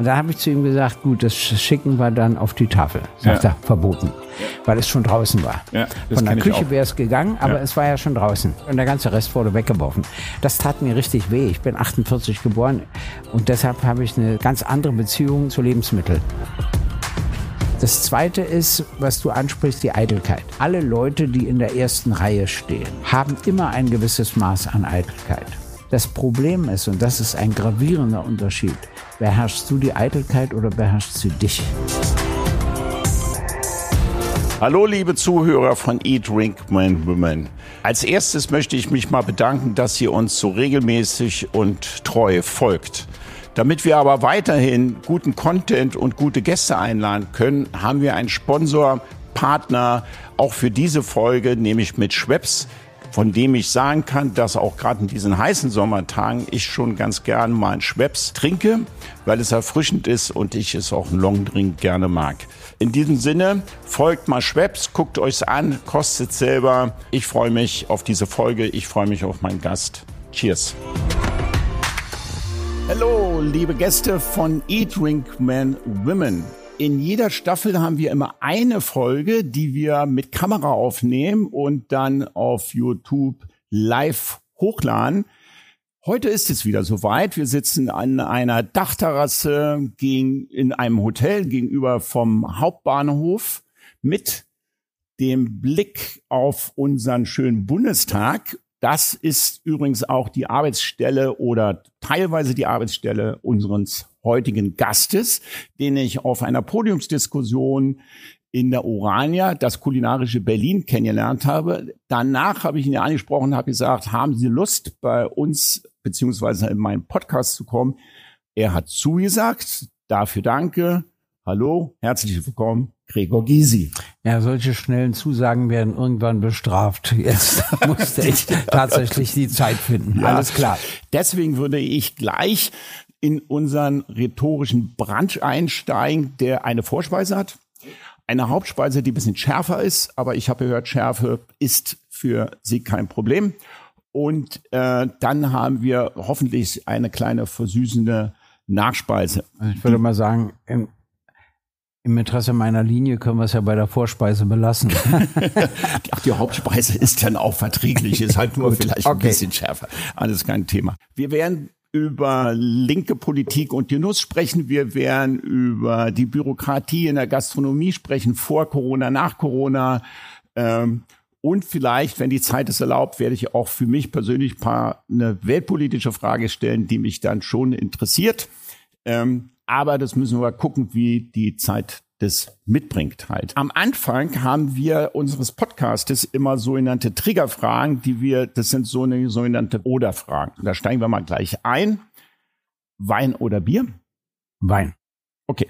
Und da habe ich zu ihm gesagt, gut, das schicken wir dann auf die Tafel. Sagt ja. er, verboten. Weil es schon draußen war. Ja, Von der Küche wäre es gegangen, aber ja. es war ja schon draußen. Und der ganze Rest wurde weggeworfen. Das tat mir richtig weh. Ich bin 48 geboren und deshalb habe ich eine ganz andere Beziehung zu Lebensmitteln. Das zweite ist, was du ansprichst, die Eitelkeit. Alle Leute, die in der ersten Reihe stehen, haben immer ein gewisses Maß an Eitelkeit. Das Problem ist, und das ist ein gravierender Unterschied, beherrschst du die Eitelkeit oder beherrschst sie dich? Hallo liebe Zuhörer von Eat, Drink, Man, Women. Als erstes möchte ich mich mal bedanken, dass ihr uns so regelmäßig und treu folgt. Damit wir aber weiterhin guten Content und gute Gäste einladen können, haben wir einen Sponsor, Partner, auch für diese Folge, nämlich mit Schweppes, von dem ich sagen kann, dass auch gerade in diesen heißen Sommertagen ich schon ganz gern mal einen Schweppes trinke, weil es erfrischend ist und ich es auch einen Longdrink gerne mag. In diesem Sinne, folgt mal Schweppes, guckt euch's an, kostet selber. Ich freue mich auf diese Folge, ich freue mich auf meinen Gast. Cheers. Hallo, liebe Gäste von Eat, Drink, Men, Women. In jeder Staffel haben wir immer eine Folge, die wir mit Kamera aufnehmen und dann auf YouTube live hochladen. Heute ist es wieder soweit. Wir sitzen an einer Dachterrasse in einem Hotel gegenüber vom Hauptbahnhof mit dem Blick auf unseren schönen Bundestag das ist übrigens auch die Arbeitsstelle oder teilweise die Arbeitsstelle unseres heutigen Gastes, den ich auf einer Podiumsdiskussion in der Orania, das kulinarische Berlin, kennengelernt habe. Danach habe ich ihn ja angesprochen, habe gesagt, haben Sie Lust, bei uns beziehungsweise in meinen Podcast zu kommen? Er hat zugesagt. Dafür danke. Hallo, herzlich willkommen, Gregor Gysi. Ja, solche schnellen Zusagen werden irgendwann bestraft. Jetzt musste ich tatsächlich die Zeit finden. Ja, Alles klar. Deswegen würde ich gleich in unseren rhetorischen Brunch einsteigen, der eine Vorspeise hat, eine Hauptspeise, die ein bisschen schärfer ist, aber ich habe gehört, Schärfe ist für Sie kein Problem. Und äh, dann haben wir hoffentlich eine kleine versüßende Nachspeise. Ich würde mal sagen, im im Interesse meiner Linie können wir es ja bei der Vorspeise belassen. Ach, die Hauptspeise ist dann auch verträglich, ist halt nur vielleicht okay. ein bisschen schärfer. Alles kein Thema. Wir werden über linke Politik und Genuss sprechen. Wir werden über die Bürokratie in der Gastronomie sprechen, vor Corona, nach Corona. Ähm, und vielleicht, wenn die Zeit es erlaubt, werde ich auch für mich persönlich paar eine weltpolitische Frage stellen, die mich dann schon interessiert. Ähm, aber das müssen wir gucken, wie die Zeit das mitbringt halt. Am Anfang haben wir unseres Podcastes immer sogenannte Triggerfragen, die wir, das sind so eine sogenannte Oder-Fragen. Da steigen wir mal gleich ein. Wein oder Bier? Wein. Okay.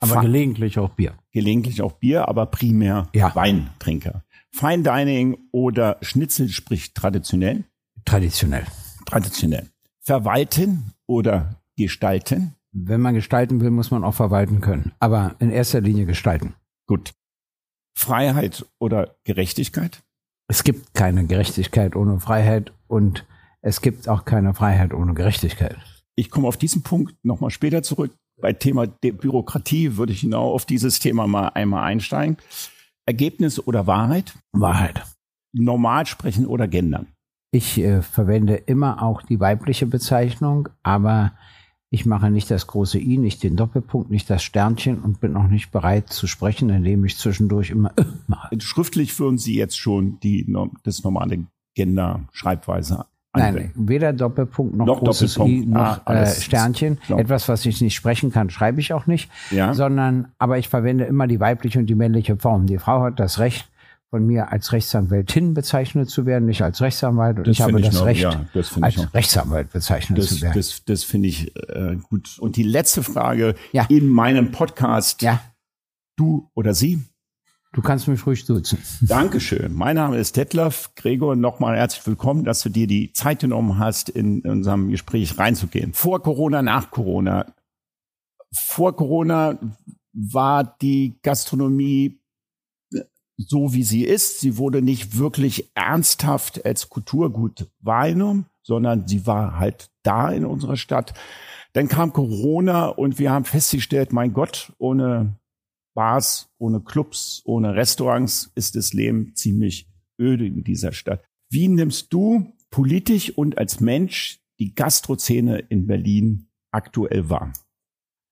Aber Fa gelegentlich auch Bier. Gelegentlich auch Bier, aber primär ja. Weintrinker. Fine Dining oder Schnitzel, sprich traditionell? Traditionell. Traditionell. Verwalten oder gestalten? Wenn man gestalten will, muss man auch verwalten können. Aber in erster Linie gestalten. Gut. Freiheit oder Gerechtigkeit? Es gibt keine Gerechtigkeit ohne Freiheit und es gibt auch keine Freiheit ohne Gerechtigkeit. Ich komme auf diesen Punkt nochmal später zurück. Bei Thema Bürokratie würde ich genau auf dieses Thema mal einmal einsteigen. Ergebnis oder Wahrheit? Wahrheit. Normal sprechen oder gendern? Ich äh, verwende immer auch die weibliche Bezeichnung, aber ich mache nicht das große I, nicht den Doppelpunkt, nicht das Sternchen und bin auch nicht bereit zu sprechen, indem ich zwischendurch immer äh, mache. Schriftlich führen Sie jetzt schon die, das normale Gender-Schreibweise Nein, weder Doppelpunkt noch, noch großes Doppelpunkt. I noch ah, äh, Sternchen. Etwas, was ich nicht sprechen kann, schreibe ich auch nicht. Ja. Sondern, aber ich verwende immer die weibliche und die männliche Form. Die Frau hat das Recht, von mir als Rechtsanwältin bezeichnet zu werden, nicht als Rechtsanwalt. Und das ich habe ich das noch, Recht, ja, das als Rechtsanwalt bezeichnet das, zu werden. Das, das finde ich äh, gut. Und die letzte Frage ja. in meinem Podcast. Ja. Du oder sie? Du kannst mich ruhig duzen. Dankeschön. Mein Name ist Detlef. Gregor, nochmal herzlich willkommen, dass du dir die Zeit genommen hast, in unserem Gespräch reinzugehen. Vor Corona, nach Corona. Vor Corona war die Gastronomie so wie sie ist. Sie wurde nicht wirklich ernsthaft als Kulturgut wahrgenommen, sondern sie war halt da in unserer Stadt. Dann kam Corona und wir haben festgestellt, mein Gott, ohne Bars, ohne Clubs, ohne Restaurants ist das Leben ziemlich öde in dieser Stadt. Wie nimmst du politisch und als Mensch die Gastrozene in Berlin aktuell wahr?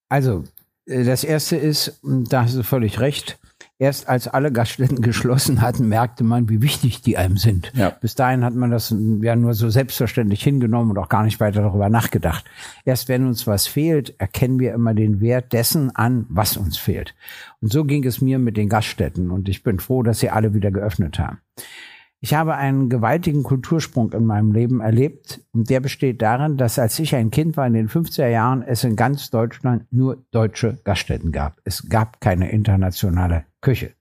Also, äh, das erste ist, da hast du völlig recht, Erst als alle Gaststätten geschlossen hatten, merkte man, wie wichtig die einem sind. Ja. Bis dahin hat man das ja nur so selbstverständlich hingenommen und auch gar nicht weiter darüber nachgedacht. Erst wenn uns was fehlt, erkennen wir immer den Wert dessen an, was uns fehlt. Und so ging es mir mit den Gaststätten und ich bin froh, dass sie alle wieder geöffnet haben. Ich habe einen gewaltigen Kultursprung in meinem Leben erlebt und der besteht darin, dass als ich ein Kind war in den 50er Jahren es in ganz Deutschland nur deutsche Gaststätten gab. Es gab keine internationale Küche.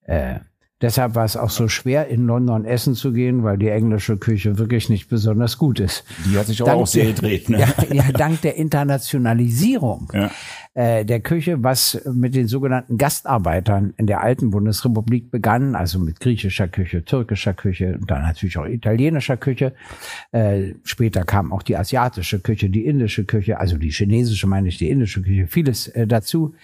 Äh, Deshalb war es auch so schwer, in London essen zu gehen, weil die englische Küche wirklich nicht besonders gut ist. Die hat sich auch, auch sehr gedreht. Ne? Ja, ja, dank der Internationalisierung ja. äh, der Küche, was mit den sogenannten Gastarbeitern in der alten Bundesrepublik begann, also mit griechischer Küche, türkischer Küche und dann natürlich auch italienischer Küche. Äh, später kam auch die asiatische Küche, die indische Küche, also die chinesische meine ich, die indische Küche, vieles äh, dazu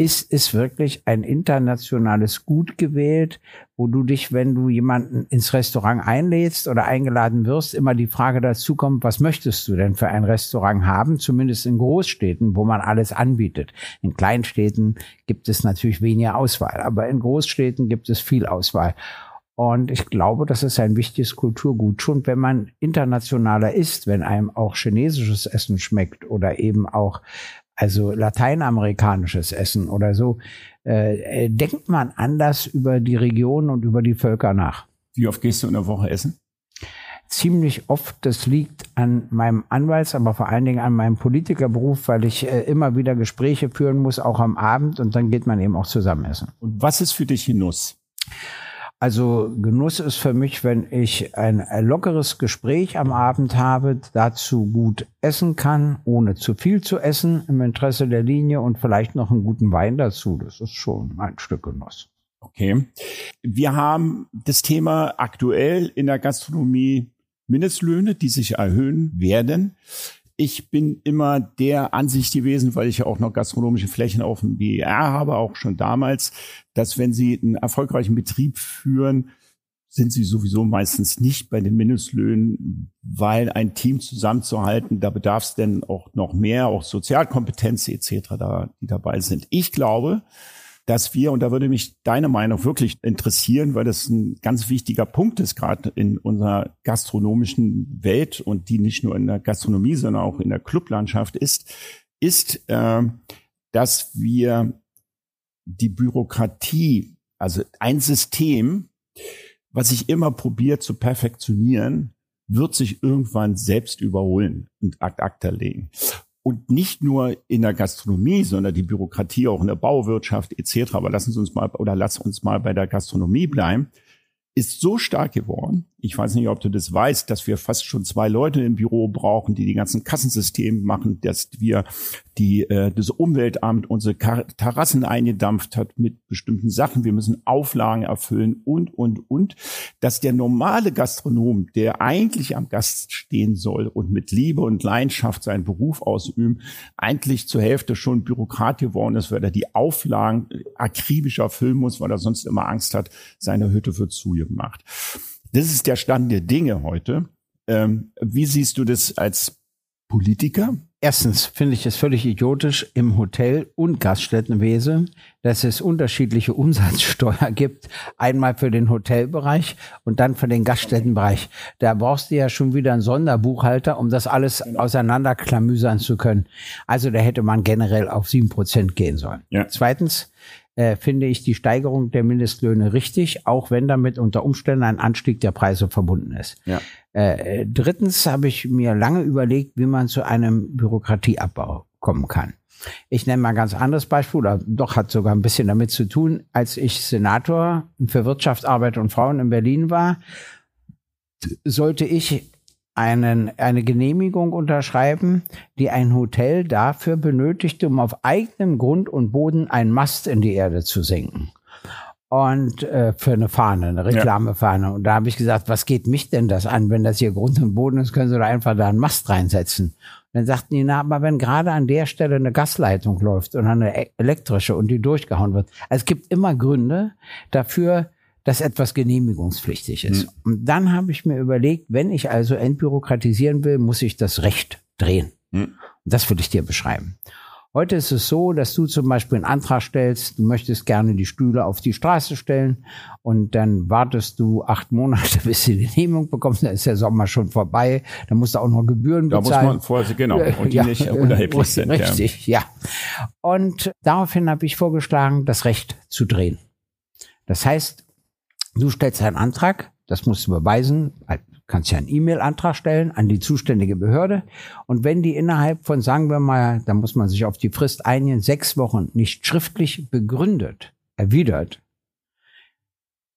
ist es wirklich ein internationales Gut gewählt, wo du dich, wenn du jemanden ins Restaurant einlädst oder eingeladen wirst, immer die Frage dazu kommt, was möchtest du denn für ein Restaurant haben? Zumindest in Großstädten, wo man alles anbietet. In Kleinstädten gibt es natürlich weniger Auswahl, aber in Großstädten gibt es viel Auswahl. Und ich glaube, das ist ein wichtiges Kulturgut. Schon wenn man internationaler ist, wenn einem auch chinesisches Essen schmeckt oder eben auch also lateinamerikanisches Essen oder so, äh, äh, denkt man anders über die Region und über die Völker nach. Wie oft gehst du in der Woche essen? Ziemlich oft. Das liegt an meinem Anwalts, aber vor allen Dingen an meinem Politikerberuf, weil ich äh, immer wieder Gespräche führen muss, auch am Abend und dann geht man eben auch zusammen essen. Und was ist für dich Genuss? Also Genuss ist für mich, wenn ich ein lockeres Gespräch am Abend habe, dazu gut essen kann, ohne zu viel zu essen, im Interesse der Linie und vielleicht noch einen guten Wein dazu. Das ist schon ein Stück Genuss. Okay. Wir haben das Thema aktuell in der Gastronomie Mindestlöhne, die sich erhöhen werden ich bin immer der Ansicht gewesen, weil ich ja auch noch gastronomische Flächen auf dem BER habe, auch schon damals, dass wenn Sie einen erfolgreichen Betrieb führen, sind sie sowieso meistens nicht bei den Mindestlöhnen, weil ein Team zusammenzuhalten, da bedarf es denn auch noch mehr, auch Sozialkompetenz etc., da, die dabei sind. Ich glaube, dass wir, und da würde mich deine Meinung wirklich interessieren, weil das ein ganz wichtiger Punkt ist, gerade in unserer gastronomischen Welt und die nicht nur in der Gastronomie, sondern auch in der Clublandschaft ist, ist, äh, dass wir die Bürokratie, also ein System, was sich immer probiert zu perfektionionieren, wird sich irgendwann selbst überholen und ad acta legen und nicht nur in der Gastronomie, sondern die Bürokratie auch in der Bauwirtschaft etc. Aber lassen Sie uns mal oder lass uns mal bei der Gastronomie bleiben ist so stark geworden. Ich weiß nicht, ob du das weißt, dass wir fast schon zwei Leute im Büro brauchen, die die ganzen Kassensysteme machen, dass wir die äh, das Umweltamt unsere Terrassen eingedampft hat mit bestimmten Sachen. Wir müssen Auflagen erfüllen und und und, dass der normale Gastronom, der eigentlich am Gast stehen soll und mit Liebe und Leidenschaft seinen Beruf ausüben, eigentlich zur Hälfte schon Bürokrat geworden ist, weil er die Auflagen akribisch erfüllen muss, weil er sonst immer Angst hat, seine Hütte wird zu gemacht. Das ist der Stand der Dinge heute. Ähm, wie siehst du das als Politiker? Erstens finde ich es völlig idiotisch im Hotel- und Gaststättenwesen, dass es unterschiedliche Umsatzsteuer gibt. Einmal für den Hotelbereich und dann für den Gaststättenbereich. Da brauchst du ja schon wieder einen Sonderbuchhalter, um das alles genau. auseinanderklamüsern zu können. Also da hätte man generell auf sieben Prozent gehen sollen. Ja. Zweitens, äh, finde ich die Steigerung der Mindestlöhne richtig, auch wenn damit unter Umständen ein Anstieg der Preise verbunden ist. Ja. Äh, drittens habe ich mir lange überlegt, wie man zu einem Bürokratieabbau kommen kann. Ich nenne mal ein ganz anderes Beispiel, oder doch hat sogar ein bisschen damit zu tun. Als ich Senator für Wirtschaft, Arbeit und Frauen in Berlin war, sollte ich einen, eine Genehmigung unterschreiben, die ein Hotel dafür benötigte, um auf eigenem Grund und Boden einen Mast in die Erde zu senken. und äh, für eine Fahne, eine Reklamefahne. Ja. Und da habe ich gesagt, was geht mich denn das an? Wenn das hier Grund und Boden ist, können Sie da einfach da einen Mast reinsetzen. Und dann sagten die, na, aber wenn gerade an der Stelle eine Gasleitung läuft und eine e-, elektrische und die durchgehauen wird. Also es gibt immer Gründe dafür, dass etwas genehmigungspflichtig ist. Mhm. Und dann habe ich mir überlegt, wenn ich also entbürokratisieren will, muss ich das Recht drehen. Mhm. Und das will ich dir beschreiben. Heute ist es so, dass du zum Beispiel einen Antrag stellst, du möchtest gerne die Stühle auf die Straße stellen und dann wartest du acht Monate, bis du die Genehmigung bekommst, dann ist der Sommer schon vorbei, dann musst du auch noch Gebühren bezahlen. Da muss man vorher, genau, und die ja, nicht unerheblich sind. Richtig, ja. ja. Und daraufhin habe ich vorgeschlagen, das Recht zu drehen. Das heißt, du stellst einen Antrag, das musst du beweisen, kannst ja einen E-Mail-Antrag stellen an die zuständige Behörde. Und wenn die innerhalb von, sagen wir mal, da muss man sich auf die Frist einigen, sechs Wochen nicht schriftlich begründet, erwidert,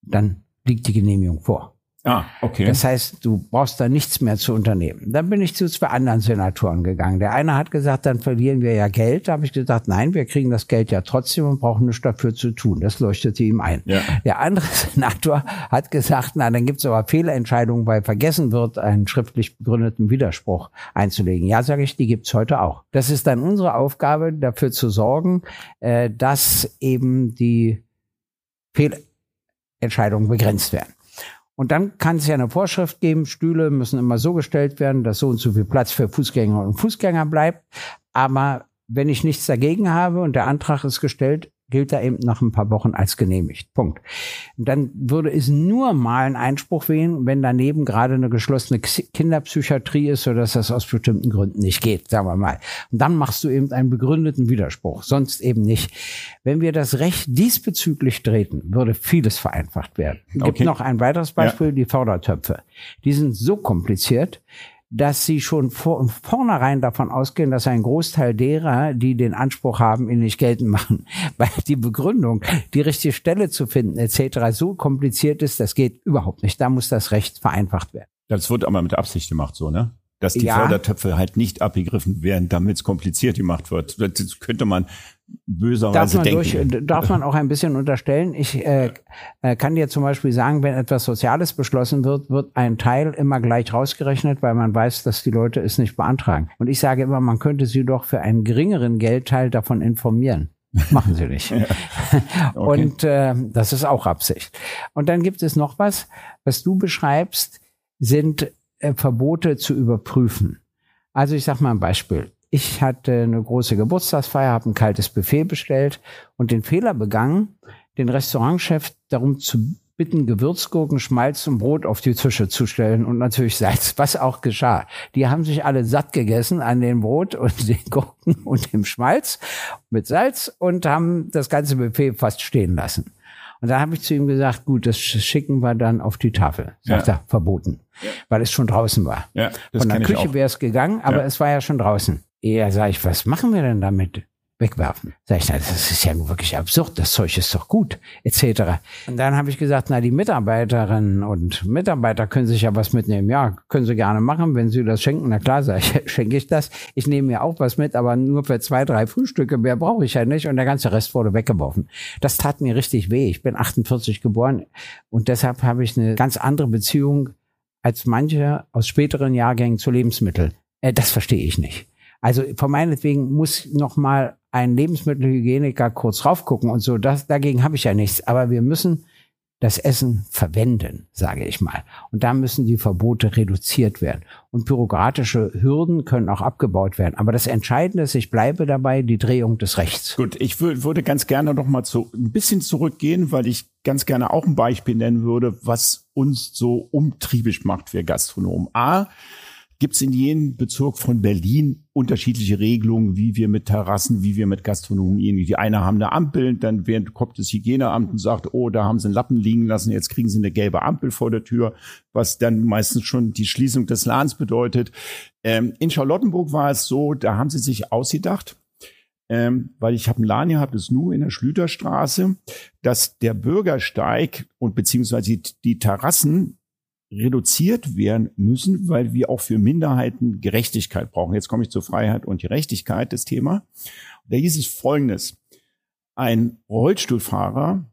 dann liegt die Genehmigung vor. Ah, okay. Das heißt, du brauchst da nichts mehr zu unternehmen. Dann bin ich zu zwei anderen Senatoren gegangen. Der eine hat gesagt, dann verlieren wir ja Geld. Da habe ich gesagt, nein, wir kriegen das Geld ja trotzdem und brauchen nichts dafür zu tun. Das leuchtete ihm ein. Ja. Der andere Senator hat gesagt, na, dann gibt es aber Fehlentscheidungen, weil vergessen wird, einen schriftlich begründeten Widerspruch einzulegen. Ja, sage ich, die gibt's heute auch. Das ist dann unsere Aufgabe, dafür zu sorgen, äh, dass eben die Fehlentscheidungen begrenzt werden. Und dann kann es ja eine Vorschrift geben, Stühle müssen immer so gestellt werden, dass so und so viel Platz für Fußgänger und Fußgänger bleibt. Aber wenn ich nichts dagegen habe und der Antrag ist gestellt, gilt er eben nach ein paar Wochen als genehmigt. Punkt. Und dann würde es nur mal einen Einspruch wählen, wenn daneben gerade eine geschlossene Kinderpsychiatrie ist, sodass das aus bestimmten Gründen nicht geht, sagen wir mal. Und dann machst du eben einen begründeten Widerspruch, sonst eben nicht. Wenn wir das Recht diesbezüglich treten, würde vieles vereinfacht werden. Es gibt okay. noch ein weiteres Beispiel, ja. die Fördertöpfe. Die sind so kompliziert, dass sie schon vor, vornherein davon ausgehen, dass ein Großteil derer, die den Anspruch haben, ihn nicht geltend machen. Weil die Begründung, die richtige Stelle zu finden etc. so kompliziert ist, das geht überhaupt nicht. Da muss das Recht vereinfacht werden. Das wird aber mit Absicht gemacht so, ne? dass die ja. Fördertöpfe halt nicht abgegriffen werden, damit es kompliziert gemacht wird. Das könnte man böserweise darf man denken. Durch, darf man auch ein bisschen unterstellen. Ich äh, äh, kann dir zum Beispiel sagen, wenn etwas Soziales beschlossen wird, wird ein Teil immer gleich rausgerechnet, weil man weiß, dass die Leute es nicht beantragen. Und ich sage immer, man könnte sie doch für einen geringeren Geldteil davon informieren. Machen sie nicht. ja. okay. Und äh, das ist auch Absicht. Und dann gibt es noch was, was du beschreibst, sind äh, Verbote zu überprüfen. Also ich sage mal ein Beispiel. Ich hatte eine große Geburtstagsfeier, habe ein kaltes Buffet bestellt und den Fehler begangen, den Restaurantchef darum zu bitten, Gewürzgurken, Schmalz und Brot auf die Tische zu stellen und natürlich Salz, was auch geschah. Die haben sich alle satt gegessen an dem Brot und den Gurken und dem Schmalz mit Salz und haben das ganze Buffet fast stehen lassen. Und da habe ich zu ihm gesagt, gut, das schicken wir dann auf die Tafel. Sagt ja. er, verboten. Weil es schon draußen war. Ja, Von der Küche wäre es gegangen, aber ja. es war ja schon draußen. Eher sage ich, was machen wir denn damit? wegwerfen. Sag ich, na, das ist ja wirklich absurd, das Zeug ist doch gut, etc. Und dann habe ich gesagt, na, die Mitarbeiterinnen und Mitarbeiter können sich ja was mitnehmen. Ja, können sie gerne machen, wenn sie das schenken. Na klar, sag ich, schenke ich das. Ich nehme mir auch was mit, aber nur für zwei, drei Frühstücke. Mehr brauche ich ja nicht. Und der ganze Rest wurde weggeworfen. Das tat mir richtig weh. Ich bin 48 geboren und deshalb habe ich eine ganz andere Beziehung als manche aus späteren Jahrgängen zu Lebensmitteln. Äh, das verstehe ich nicht. Also von meinetwegen muss noch mal ein Lebensmittelhygieniker kurz raufgucken und so. Das, dagegen habe ich ja nichts. Aber wir müssen das Essen verwenden, sage ich mal. Und da müssen die Verbote reduziert werden. Und bürokratische Hürden können auch abgebaut werden. Aber das Entscheidende ist, ich bleibe dabei, die Drehung des Rechts. Gut, ich würde ganz gerne noch mal zu, ein bisschen zurückgehen, weil ich ganz gerne auch ein Beispiel nennen würde, was uns so umtriebig macht für Gastronomen. A, gibt es in jedem Bezirk von Berlin unterschiedliche Regelungen, wie wir mit Terrassen, wie wir mit Gastronomien. Die eine haben eine Ampel, dann kommt das Hygieneamt und sagt, oh, da haben sie einen Lappen liegen lassen, jetzt kriegen sie eine gelbe Ampel vor der Tür, was dann meistens schon die Schließung des Ladens bedeutet. Ähm, in Charlottenburg war es so, da haben sie sich ausgedacht, ähm, weil ich habe einen Laden gehabt, das nur in der Schlüterstraße, dass der Bürgersteig und beziehungsweise die, die Terrassen reduziert werden müssen, weil wir auch für Minderheiten Gerechtigkeit brauchen. Jetzt komme ich zur Freiheit und Gerechtigkeit, das Thema. Da hieß es Folgendes. Ein Rollstuhlfahrer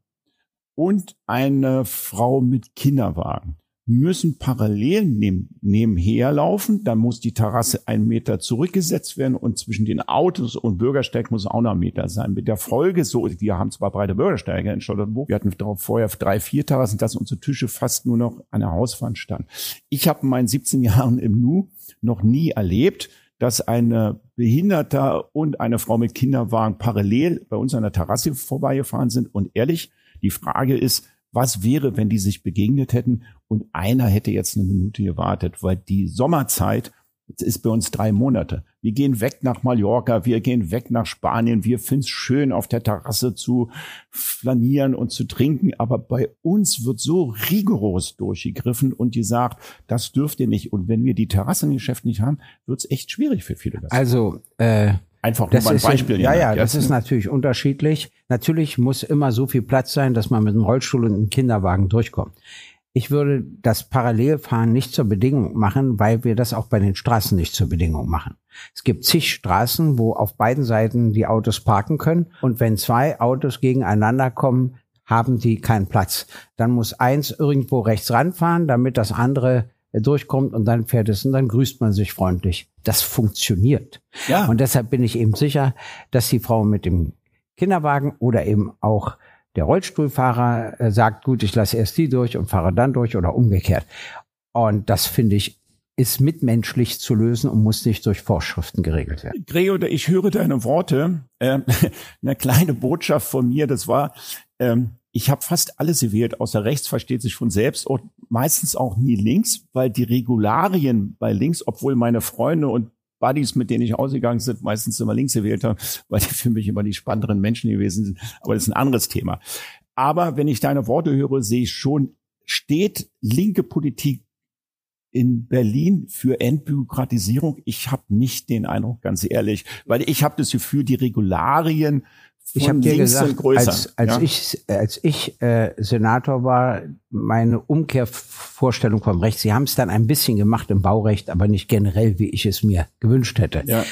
und eine Frau mit Kinderwagen müssen parallel neben, nebenher laufen. Dann muss die Terrasse einen Meter zurückgesetzt werden und zwischen den Autos und Bürgersteig muss auch noch ein Meter sein. Mit der Folge, so, wir haben zwar breite Bürgersteige in Charlottenburg, wir hatten vorher drei, vier Terrassen, dass unsere Tische fast nur noch an der Hauswand standen. Ich habe in meinen 17 Jahren im Nu noch nie erlebt, dass eine Behinderter und eine Frau mit Kinderwagen parallel bei uns an der Terrasse vorbeigefahren sind. Und ehrlich, die Frage ist, was wäre, wenn die sich begegnet hätten und einer hätte jetzt eine Minute gewartet, weil die Sommerzeit ist bei uns drei Monate. Wir gehen weg nach Mallorca, wir gehen weg nach Spanien, wir finden es schön, auf der Terrasse zu flanieren und zu trinken, aber bei uns wird so rigoros durchgegriffen und gesagt, das dürft ihr nicht. Und wenn wir die Terrassengeschäfte nicht haben, wird es echt schwierig für viele. Also äh, Einfach nur mal ein Beispiel. Ja, ja, das ist natürlich unterschiedlich. Natürlich muss immer so viel Platz sein, dass man mit einem Rollstuhl und einem Kinderwagen durchkommt. Ich würde das Parallelfahren nicht zur Bedingung machen, weil wir das auch bei den Straßen nicht zur Bedingung machen. Es gibt zig Straßen, wo auf beiden Seiten die Autos parken können. Und wenn zwei Autos gegeneinander kommen, haben die keinen Platz. Dann muss eins irgendwo rechts ranfahren, damit das andere durchkommt und dann fährt es und dann grüßt man sich freundlich. Das funktioniert. Ja. Und deshalb bin ich eben sicher, dass die Frau mit dem Kinderwagen oder eben auch der Rollstuhlfahrer äh, sagt, gut, ich lasse erst die durch und fahre dann durch oder umgekehrt. Und das finde ich ist mitmenschlich zu lösen und muss nicht durch Vorschriften geregelt werden. Gregor, ich höre deine Worte. Ähm, eine kleine Botschaft von mir, das war, ähm, ich habe fast alles gewählt, außer rechts versteht sich von selbst und meistens auch nie links, weil die Regularien bei links, obwohl meine Freunde und Buddies, mit denen ich ausgegangen sind, meistens immer links gewählt haben, weil die für mich immer die spannenderen Menschen gewesen sind. Aber das ist ein anderes Thema. Aber wenn ich deine Worte höre, sehe ich schon, steht linke Politik in Berlin für Entbürokratisierung? Ich habe nicht den Eindruck, ganz ehrlich, weil ich habe das Gefühl, die Regularien ich habe dir gesagt, als, als ja? ich, als ich äh, Senator war, meine Umkehrvorstellung vom Recht, sie haben es dann ein bisschen gemacht im Baurecht, aber nicht generell, wie ich es mir gewünscht hätte. Ja.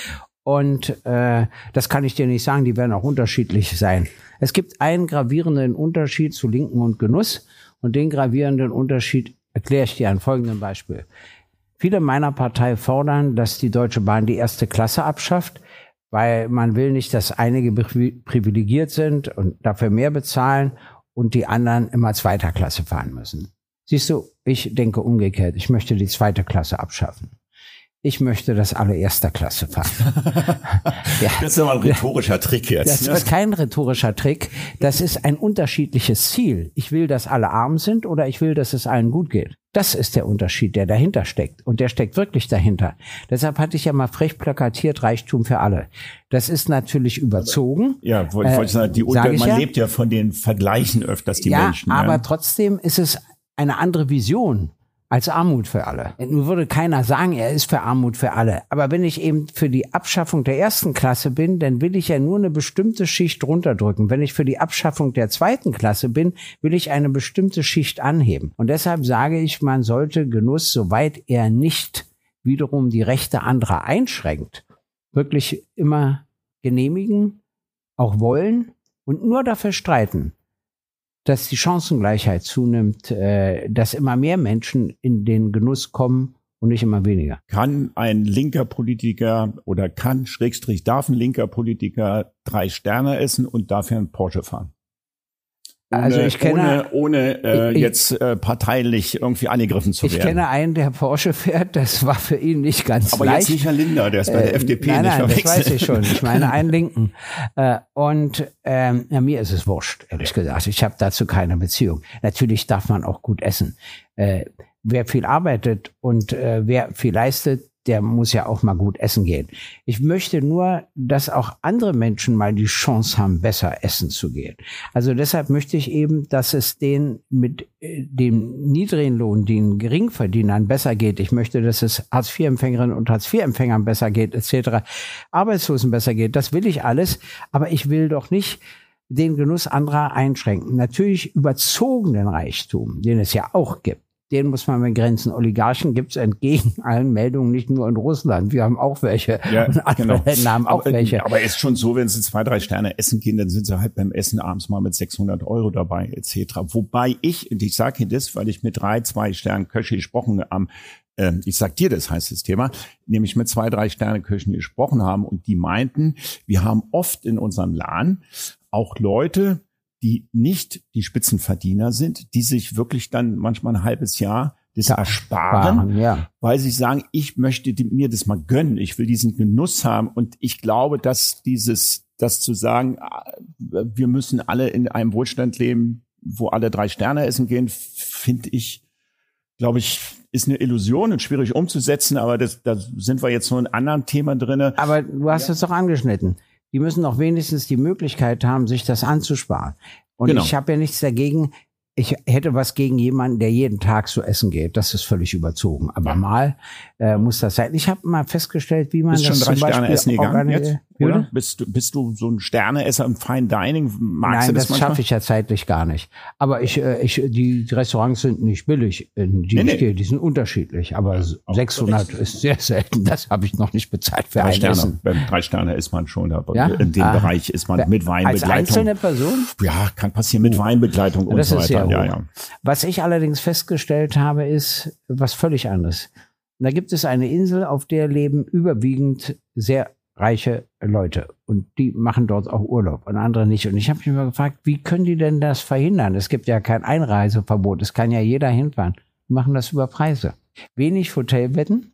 Und äh, das kann ich dir nicht sagen, die werden auch unterschiedlich sein. Es gibt einen gravierenden Unterschied zu Linken und Genuss und den gravierenden Unterschied erkläre ich dir an folgendem Beispiel. Viele meiner Partei fordern, dass die Deutsche Bahn die erste Klasse abschafft weil man will nicht, dass einige privilegiert sind und dafür mehr bezahlen und die anderen immer zweiter Klasse fahren müssen. Siehst du, ich denke umgekehrt. Ich möchte die zweite Klasse abschaffen ich möchte das alle erster Klasse fahren. ja. Das ist aber ein rhetorischer Trick jetzt. Das ne? ist kein rhetorischer Trick. Das ist ein unterschiedliches Ziel. Ich will, dass alle arm sind oder ich will, dass es allen gut geht. Das ist der Unterschied, der dahinter steckt. Und der steckt wirklich dahinter. Deshalb hatte ich ja mal frech plakatiert Reichtum für alle. Das ist natürlich überzogen. Ja, wollte äh, ich sagen, die Unter man ja. lebt ja von den Vergleichen öfters, die ja, Menschen. Aber ja. trotzdem ist es eine andere Vision als Armut für alle. Nun würde keiner sagen, er ist für Armut für alle. Aber wenn ich eben für die Abschaffung der ersten Klasse bin, dann will ich ja nur eine bestimmte Schicht runterdrücken. Wenn ich für die Abschaffung der zweiten Klasse bin, will ich eine bestimmte Schicht anheben. Und deshalb sage ich, man sollte Genuss, soweit er nicht wiederum die Rechte anderer einschränkt, wirklich immer genehmigen, auch wollen und nur dafür streiten, dass die Chancengleichheit zunimmt, äh, dass immer mehr Menschen in den Genuss kommen und nicht immer weniger. Kann ein linker Politiker oder kann, Schrägstrich, darf ein linker Politiker drei Sterne essen und dafür einen Porsche fahren? Ohne, also ich kenne, ohne, ohne äh, ich, jetzt äh, parteilich irgendwie angegriffen zu ich werden. Ich kenne einen, der Porsche fährt, das war für ihn nicht ganz Aber leicht. jetzt nicht Herr Linder, der ist bei der äh, FDP nein, nicht nein, das weiß ich schon. Ich meine einen Linken. Äh, und ähm, ja, mir ist es wurscht, ehrlich gesagt. Ich habe dazu keine Beziehung. Natürlich darf man auch gut essen. Äh, wer viel arbeitet und äh, wer viel leistet, der muss ja auch mal gut essen gehen. Ich möchte nur, dass auch andere Menschen mal die Chance haben, besser essen zu gehen. Also deshalb möchte ich eben, dass es denen mit äh, dem niedrigen Lohn, den Geringverdienern besser geht. Ich möchte, dass es Hartz-IV-Empfängerinnen und Hartz-IV-Empfängern besser geht, etc. Arbeitslosen besser geht. Das will ich alles. Aber ich will doch nicht den Genuss anderer einschränken. Natürlich überzogenen Reichtum, den es ja auch gibt den muss man begrenzen. Oligarchen gibt es entgegen allen Meldungen nicht nur in Russland. Wir haben auch welche. Ja, und andere genau. Länder haben auch aber, welche. Aber ist schon so, wenn sie zwei, drei Sterne essen gehen, dann sind sie halt beim Essen abends mal mit 600 Euro dabei etc. Wobei ich, und ich sage Ihnen das, weil ich mit drei, zwei Sternen Köche gesprochen am äh, ich sag dir, das heißt das Thema, nämlich mit zwei, drei Sterne Köchen gesprochen haben und die meinten, wir haben oft in unserem Laden auch Leute, die nicht die Spitzenverdiener sind, die sich wirklich dann manchmal ein halbes Jahr das ersparen, ja. weil sie sagen, ich möchte mir das mal gönnen, ich will diesen Genuss haben und ich glaube, dass dieses, das zu sagen, ah, wir müssen alle in einem Wohlstand leben, wo alle drei Sterne essen gehen, finde ich, glaube ich, ist eine Illusion und schwierig umzusetzen, aber das, da sind wir jetzt nur in einem anderen Thema drinne. Aber du hast ja. es doch angeschnitten die müssen doch wenigstens die Möglichkeit haben, sich das anzusparen. Und genau. ich habe ja nichts dagegen, ich hätte was gegen jemanden, der jeden Tag so essen geht. Das ist völlig überzogen. Aber mal äh, muss das sein. Ich habe mal festgestellt, wie man bist das schon drei zum Sterne essen gegangen jetzt, oder? Bist du, bist du so ein Sterneesser im Fine Dining? Magst Nein, das, das schaffe ich ja zeitlich gar nicht. Aber ich, äh, ich, die Restaurants sind nicht billig, in die nee, ich gehe. Die sind unterschiedlich. Aber ja, 600 ist sehr selten. Das habe ich noch nicht bezahlt für drei ein Sterne. Essen. Beim drei Sterne ist man schon, aber ja? in dem ah. Bereich ist man mit Weinbegleitung. Als einzelne Person? Ja, kann passieren mit Weinbegleitung und das so weiter. Ja, ja. Was ich allerdings festgestellt habe, ist was völlig anderes. Da gibt es eine Insel, auf der leben überwiegend sehr reiche Leute und die machen dort auch Urlaub und andere nicht. Und ich habe mich immer gefragt, wie können die denn das verhindern? Es gibt ja kein Einreiseverbot, es kann ja jeder hinfahren. Die machen das über Preise. Wenig Hotelbetten,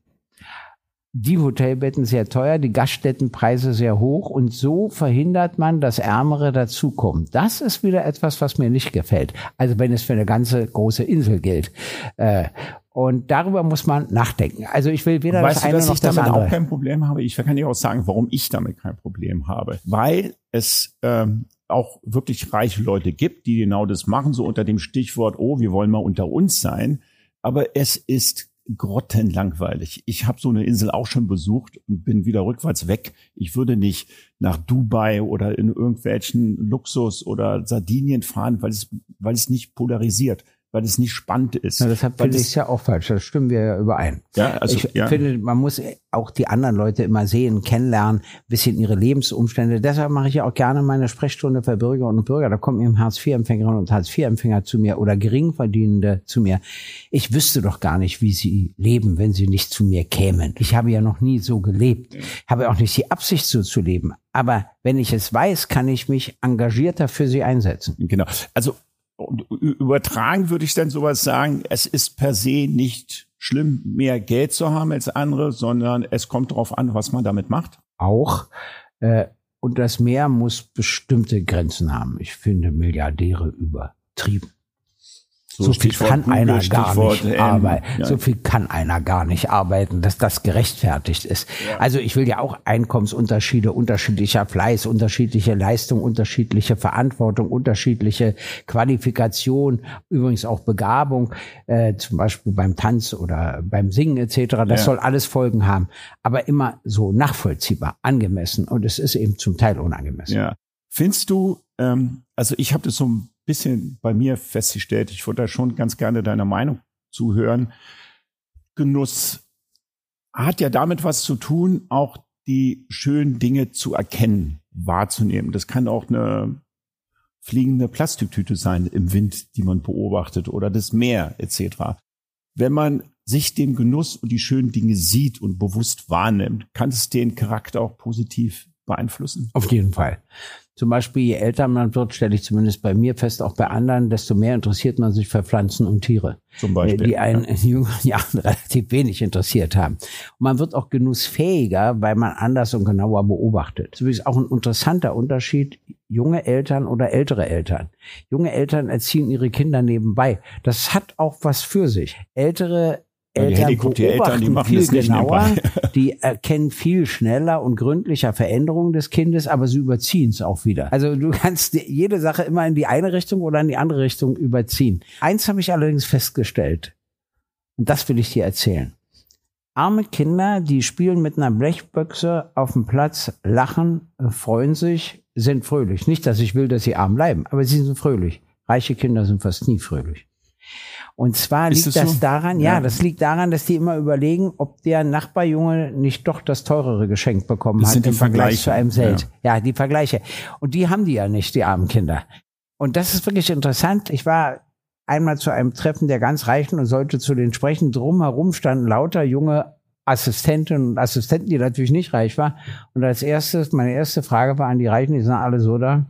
die Hotelbetten sehr teuer, die Gaststättenpreise sehr hoch und so verhindert man, dass Ärmere dazukommen. Das ist wieder etwas, was mir nicht gefällt. Also wenn es für eine ganze große Insel gilt. Äh, und darüber muss man nachdenken. Also ich will weder weißt das eine du, dass noch ich das damit andere. auch kein Problem habe. Ich kann dir auch sagen, warum ich damit kein Problem habe. Weil es ähm, auch wirklich reiche Leute gibt, die genau das machen, so unter dem Stichwort, oh, wir wollen mal unter uns sein. Aber es ist grottenlangweilig. Ich habe so eine Insel auch schon besucht und bin wieder rückwärts weg. Ich würde nicht nach Dubai oder in irgendwelchen Luxus oder Sardinien fahren, weil es, weil es nicht polarisiert weil es nicht spannend ist. Ja, deshalb finde ich es ja auch falsch. Da stimmen wir ja überein. Ja, also, ich ja. finde, man muss auch die anderen Leute immer sehen, kennenlernen, bisschen ihre Lebensumstände. Deshalb mache ich ja auch gerne meine Sprechstunde für Bürgerinnen und Bürger. Da kommen eben Hartz-IV-Empfängerinnen und Hartz-IV-Empfänger zu mir oder Geringverdienende zu mir. Ich wüsste doch gar nicht, wie sie leben, wenn sie nicht zu mir kämen. Ich habe ja noch nie so gelebt. Ich habe auch nicht die Absicht, so zu leben. Aber wenn ich es weiß, kann ich mich engagierter für sie einsetzen. Genau. Also übertragen würde ich dann sowas sagen, es ist per se nicht schlimm, mehr Geld zu haben als andere, sondern es kommt darauf an, was man damit macht. Auch. Äh, und das Meer muss bestimmte Grenzen haben. Ich finde Milliardäre übertrieben. So, so viel kann Google, einer gar nicht ähm, arbeiten. Ja. So viel kann einer gar nicht arbeiten, dass das gerechtfertigt ist. Ja. Also ich will ja auch Einkommensunterschiede, unterschiedlicher Fleiß, unterschiedliche Leistung, unterschiedliche Verantwortung, unterschiedliche Qualifikation, übrigens auch Begabung, äh, zum Beispiel beim Tanz oder beim Singen etc. Das ja. soll alles Folgen haben, aber immer so nachvollziehbar, angemessen und es ist eben zum Teil unangemessen. Ja. Findest du, ähm, also ich habe das so ein bisschen bei mir festgestellt, ich würde da schon ganz gerne deiner Meinung zuhören. Genuss hat ja damit was zu tun, auch die schönen Dinge zu erkennen, wahrzunehmen. Das kann auch eine fliegende Plastiktüte sein im Wind, die man beobachtet oder das Meer etc. Wenn man sich dem Genuss und die schönen Dinge sieht und bewusst wahrnimmt, kann es den Charakter auch positiv beeinflussen? Auf jeden Fall. Zum Beispiel, je älter man wird, stelle ich zumindest bei mir fest, auch bei anderen, desto mehr interessiert man sich für Pflanzen und Tiere. Zum Beispiel. Die einen in jüngeren Jahren relativ wenig interessiert haben. Und man wird auch genussfähiger, weil man anders und genauer beobachtet. Das ist auch ein interessanter Unterschied. Junge Eltern oder ältere Eltern. Junge Eltern erziehen ihre Kinder nebenbei. Das hat auch was für sich. Ältere Eltern die beobachten Eltern, die machen viel genauer, die erkennen viel schneller und gründlicher Veränderungen des Kindes, aber sie überziehen es auch wieder. Also du kannst jede Sache immer in die eine Richtung oder in die andere Richtung überziehen. Eins habe ich allerdings festgestellt, und das will ich dir erzählen. Arme Kinder, die spielen mit einer Blechbüchse auf dem Platz, lachen, freuen sich, sind fröhlich. Nicht, dass ich will, dass sie arm bleiben, aber sie sind fröhlich. Reiche Kinder sind fast nie fröhlich. Und zwar liegt das, das so? daran, ja, ja, das liegt daran, dass die immer überlegen, ob der Nachbarjunge nicht doch das teurere Geschenk bekommen das hat im Vergleich zu einem selbst. Ja. ja, die Vergleiche. Und die haben die ja nicht, die armen Kinder. Und das ist wirklich interessant. Ich war einmal zu einem Treffen der ganz Reichen und sollte zu den sprechen. Drumherum standen lauter junge Assistentinnen und Assistenten, die natürlich nicht reich waren. Und als erstes, meine erste Frage war an die Reichen, die sind alle so da.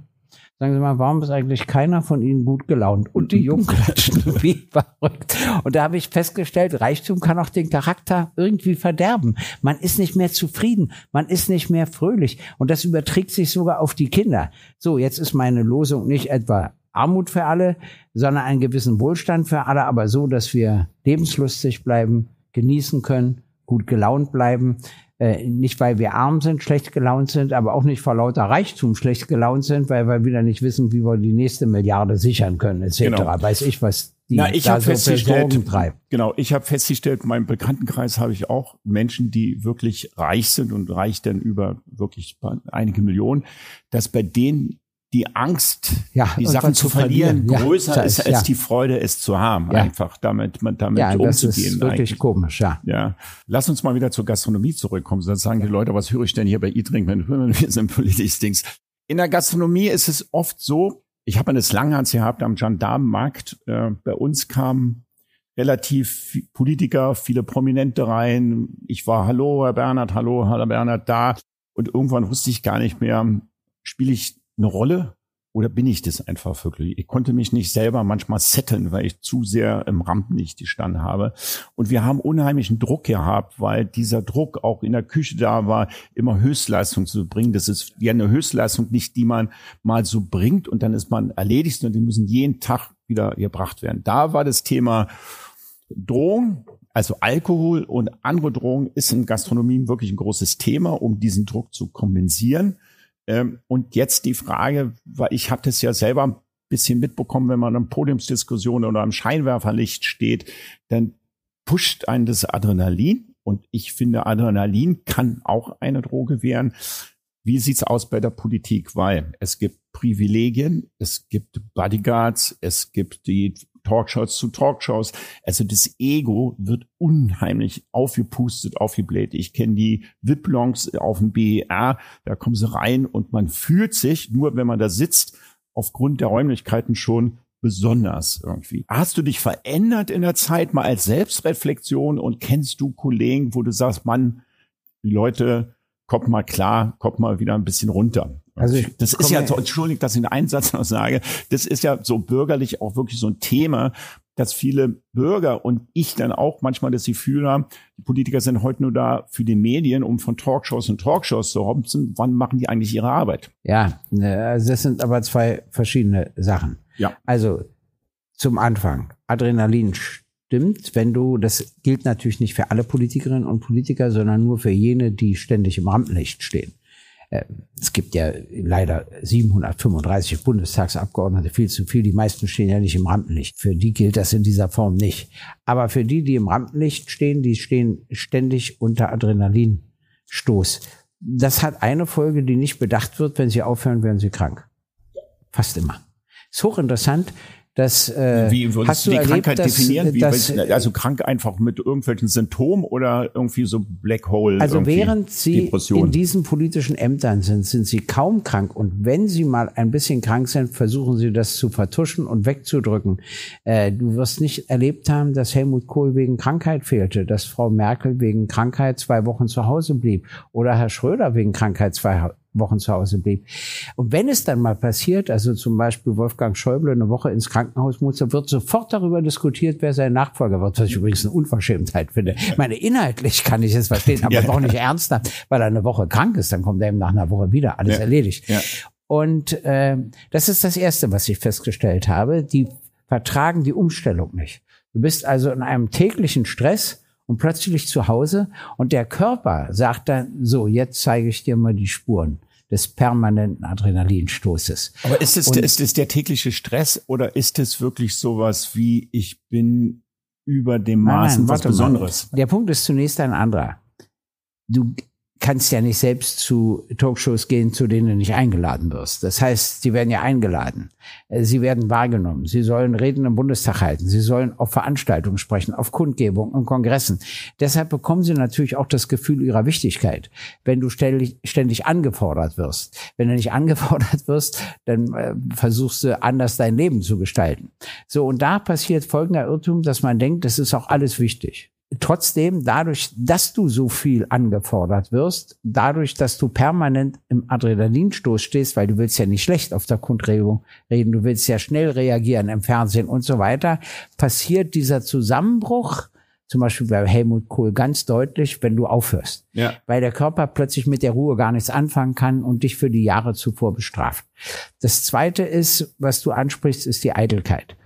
Sagen Sie mal, warum ist eigentlich keiner von Ihnen gut gelaunt? Und die Jungen klatschen wie verrückt. Und da habe ich festgestellt, Reichtum kann auch den Charakter irgendwie verderben. Man ist nicht mehr zufrieden, man ist nicht mehr fröhlich. Und das überträgt sich sogar auf die Kinder. So, jetzt ist meine Losung nicht etwa Armut für alle, sondern einen gewissen Wohlstand für alle, aber so, dass wir lebenslustig bleiben, genießen können, gut gelaunt bleiben, äh, nicht weil wir arm sind, schlecht gelaunt sind, aber auch nicht vor lauter Reichtum schlecht gelaunt sind, weil wir wieder nicht wissen, wie wir die nächste Milliarde sichern können, etc. Genau. Weiß ich, was die Na, ich da so festgestellt, treibt. Genau, ich habe festgestellt, in meinem Bekanntenkreis habe ich auch Menschen, die wirklich reich sind und reich denn über wirklich einige Millionen, dass bei denen die Angst, ja, die Sachen zu verlieren, verlieren. größer ja, ist als ja. die Freude, es zu haben. Einfach damit, damit ja, umzugehen. Das ist wirklich eigentlich. komisch, ja. Ja. Lass uns mal wieder zur Gastronomie zurückkommen. Sonst sagen die Leute, was höre ich denn hier bei E-Drink, wenn wir sind politisch Dings. In der Gastronomie ist es oft so, ich habe eine Langhans gehabt am Gendarmenmarkt. Äh, bei uns kamen relativ Politiker, viele Prominente rein. Ich war Hallo, Herr Bernhard, Hallo, Herr Bernhard da. Und irgendwann wusste ich gar nicht mehr, spiele ich eine Rolle oder bin ich das einfach wirklich? Ich konnte mich nicht selber manchmal setteln, weil ich zu sehr im Rampenlicht gestanden habe. Und wir haben unheimlichen Druck gehabt, weil dieser Druck auch in der Küche da war, immer Höchstleistung zu bringen. Das ist ja eine Höchstleistung nicht, die man mal so bringt und dann ist man erledigt und die müssen jeden Tag wieder gebracht werden. Da war das Thema Drohung, also Alkohol und andere Drohungen ist in Gastronomien wirklich ein großes Thema, um diesen Druck zu kompensieren. Ähm, und jetzt die Frage, weil ich habe das ja selber ein bisschen mitbekommen, wenn man in einer Podiumsdiskussion oder am Scheinwerferlicht steht, dann pusht einen das Adrenalin. Und ich finde, Adrenalin kann auch eine Droge werden. Wie sieht's aus bei der Politik? Weil es gibt Privilegien, es gibt Bodyguards, es gibt die Talkshows zu Talkshows. Also das Ego wird unheimlich aufgepustet, aufgebläht. Ich kenne die VIP-Longs auf dem BER, da kommen sie rein und man fühlt sich, nur wenn man da sitzt, aufgrund der Räumlichkeiten schon besonders irgendwie. Hast du dich verändert in der Zeit mal als Selbstreflexion und kennst du Kollegen, wo du sagst, Mann, die Leute, kommt mal klar, kommt mal wieder ein bisschen runter. Also ich das ist ja so, entschuldigt, dass ich einen Satz noch sage, das ist ja so bürgerlich auch wirklich so ein Thema, dass viele Bürger und ich dann auch manchmal das Gefühl haben, die Politiker sind heute nur da für die Medien, um von Talkshows und Talkshows zu hopsen. Wann machen die eigentlich ihre Arbeit? Ja, ne, also das sind aber zwei verschiedene Sachen. Ja. Also zum Anfang, Adrenalin stimmt, wenn du, das gilt natürlich nicht für alle Politikerinnen und Politiker, sondern nur für jene, die ständig im Rampenlicht stehen. Äh, es gibt ja leider 735 Bundestagsabgeordnete, viel zu viel. Die meisten stehen ja nicht im Rampenlicht. Für die gilt das in dieser Form nicht. Aber für die, die im Rampenlicht stehen, die stehen ständig unter Adrenalinstoß. Das hat eine Folge, die nicht bedacht wird. Wenn sie aufhören, werden sie krank. Fast immer. Ist hochinteressant. Das, äh, Wie würdest hast du die erlebt, Krankheit dass, definieren? Wie, dass, also krank einfach mit irgendwelchen Symptomen oder irgendwie so Black Hole? Also während Sie Depression. in diesen politischen Ämtern sind, sind Sie kaum krank. Und wenn Sie mal ein bisschen krank sind, versuchen Sie das zu vertuschen und wegzudrücken. Äh, du wirst nicht erlebt haben, dass Helmut Kohl wegen Krankheit fehlte, dass Frau Merkel wegen Krankheit zwei Wochen zu Hause blieb oder Herr Schröder wegen Krankheit zwei Wochen zu Hause blieb. Und wenn es dann mal passiert, also zum Beispiel Wolfgang Schäuble eine Woche ins Krankenhaus musste, wird sofort darüber diskutiert, wer sein Nachfolger wird, was ich übrigens eine Unverschämtheit finde. Ich meine, inhaltlich kann ich es verstehen, aber ja. auch nicht ernsthaft, weil er eine Woche krank ist, dann kommt er eben nach einer Woche wieder, alles ja. erledigt. Ja. Und äh, das ist das Erste, was ich festgestellt habe. Die vertragen die Umstellung nicht. Du bist also in einem täglichen Stress, und plötzlich zu Hause und der Körper sagt dann, so, jetzt zeige ich dir mal die Spuren des permanenten Adrenalinstoßes. Aber ist es, und, ist es der tägliche Stress oder ist es wirklich sowas wie, ich bin über dem Maßen nein, was Besonderes? Mal. Der Punkt ist zunächst ein anderer. Du kannst ja nicht selbst zu Talkshows gehen, zu denen du nicht eingeladen wirst. Das heißt, sie werden ja eingeladen. Äh, sie werden wahrgenommen. Sie sollen Reden im Bundestag halten. Sie sollen auf Veranstaltungen sprechen, auf Kundgebungen und Kongressen. Deshalb bekommen sie natürlich auch das Gefühl ihrer Wichtigkeit. Wenn du ständig, angefordert wirst. Wenn du nicht angefordert wirst, dann äh, versuchst du anders dein Leben zu gestalten. So, und da passiert folgender Irrtum, dass man denkt, das ist auch alles wichtig trotzdem, dadurch, dass du so viel angefordert wirst, dadurch, dass du permanent im Adrenalinstoß stehst, weil du willst ja nicht schlecht auf der Kundregung reden, du willst ja schnell reagieren im Fernsehen und so weiter, passiert dieser Zusammenbruch, zum Beispiel bei Helmut Kohl ganz deutlich, wenn du aufhörst. Ja. Weil der Körper plötzlich mit der Ruhe gar nichts anfangen kann und dich für die Jahre zuvor bestraft. Das zweite ist, was du ansprichst, ist die Eitelkeit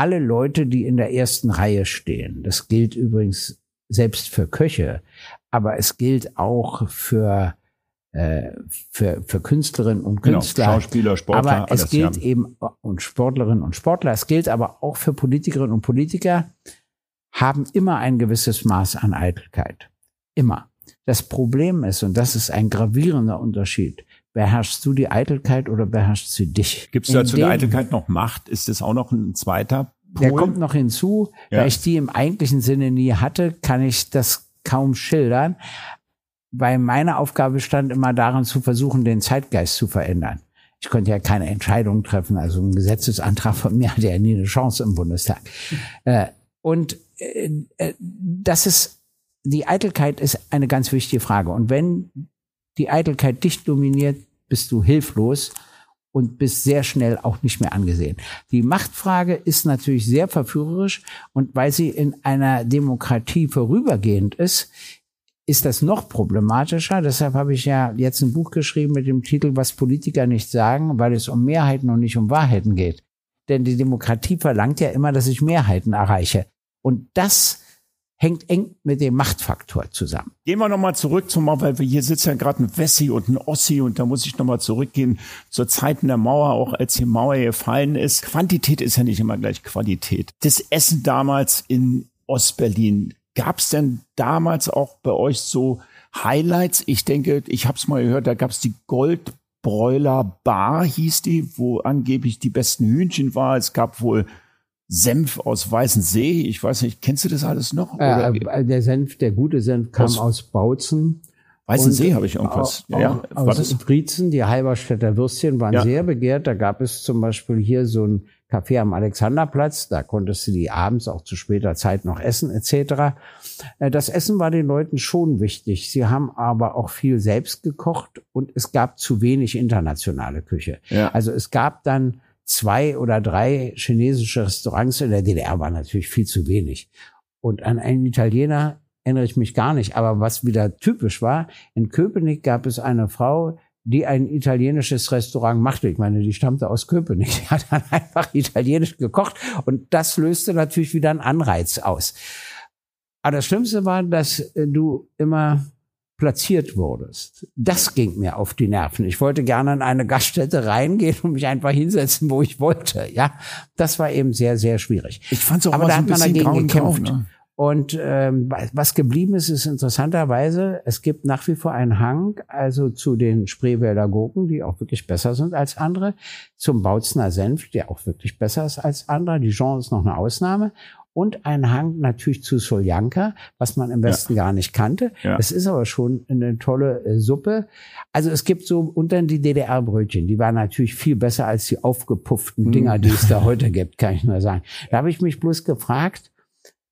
alle Leute, die in der ersten Reihe stehen, das gilt übrigens selbst für Köche, aber es gilt auch für äh, für, für Künstlerinnen und genau, Künstler. Genau, Schauspieler, Sportler. Aber es gilt ja. eben, und Sportlerinnen und Sportler, es gilt aber auch für Politikerinnen und Politiker, haben immer ein gewisses Maß an Eitelkeit. Immer. Das Problem ist, und das ist ein gravierender Unterschied, Beherrschst du die Eitelkeit oder beherrschst du dich? Gibt es dazu der Eitelkeit noch Macht? Ist das auch noch ein zweiter Pol? Der kommt noch hinzu. Ja. Da ich die im eigentlichen Sinne nie hatte, kann ich das kaum schildern, weil meine Aufgabe stand immer darin zu versuchen, den Zeitgeist zu verändern. Ich konnte ja keine Entscheidung treffen. Also ein Gesetzesantrag von mir hatte ja nie eine Chance im Bundestag. Äh, und äh, äh, das ist, die Eitelkeit ist eine ganz wichtige Frage. Und wenn die Eitelkeit dich dominiert, bist du hilflos und bist sehr schnell auch nicht mehr angesehen. Die Machtfrage ist natürlich sehr verführerisch und weil sie in einer Demokratie vorübergehend ist, ist das noch problematischer. Deshalb habe ich ja jetzt ein Buch geschrieben mit dem Titel Was Politiker nicht sagen, weil es um Mehrheiten und nicht um Wahrheiten geht. Denn die Demokratie verlangt ja immer, dass ich Mehrheiten erreiche. Und das hängt eng mit dem Machtfaktor zusammen. Gehen wir nochmal zurück zum Mauer, weil wir hier sitzt ja gerade ein Wessi und ein Ossi und da muss ich nochmal zurückgehen zur Zeiten der Mauer, auch als die Mauer gefallen ist. Quantität ist ja nicht immer gleich Qualität. Das Essen damals in Ostberlin, gab es denn damals auch bei euch so Highlights? Ich denke, ich habe es mal gehört, da gab es die Goldbräuler Bar, hieß die, wo angeblich die besten Hühnchen war. Es gab wohl Senf aus Weißensee. Ich weiß nicht, kennst du das alles noch? Äh, äh, der Senf, der gute Senf kam aus, aus Bautzen. Weißensee habe ich irgendwas. Auch, ja, aus war? Brietzen, die Halberstädter Würstchen waren ja. sehr begehrt. Da gab es zum Beispiel hier so ein Café am Alexanderplatz. Da konntest du die abends auch zu später Zeit noch essen etc. Äh, das Essen war den Leuten schon wichtig. Sie haben aber auch viel selbst gekocht und es gab zu wenig internationale Küche. Ja. Also es gab dann zwei oder drei chinesische Restaurants in der DDR war natürlich viel zu wenig. Und an einen Italiener erinnere ich mich gar nicht. Aber was wieder typisch war, in Köpenick gab es eine Frau, die ein italienisches Restaurant machte. Ich meine, die stammte aus Köpenick. Die hat dann einfach italienisch gekocht und das löste natürlich wieder einen Anreiz aus. Aber das Schlimmste war, dass du immer platziert wurdest. Das ging mir auf die Nerven. Ich wollte gerne in eine Gaststätte reingehen und mich einfach hinsetzen, wo ich wollte. Ja, das war eben sehr, sehr schwierig. Ich fand es auch Aber da so hat man dagegen gekämpft. ne? Und ähm, was geblieben ist, ist interessanterweise, es gibt nach wie vor einen Hang, also zu den Spreewälder Gurken, die auch wirklich besser sind als andere, zum Bautzner Senf, der auch wirklich besser ist als andere. Dijon ist noch eine Ausnahme und ein Hang natürlich zu Soljanka, was man im Westen ja. gar nicht kannte. Ja. Es ist aber schon eine tolle äh, Suppe. Also es gibt so und dann die DDR-Brötchen, die waren natürlich viel besser als die aufgepufften hm. Dinger, die es da heute gibt, kann ich nur sagen. Da habe ich mich bloß gefragt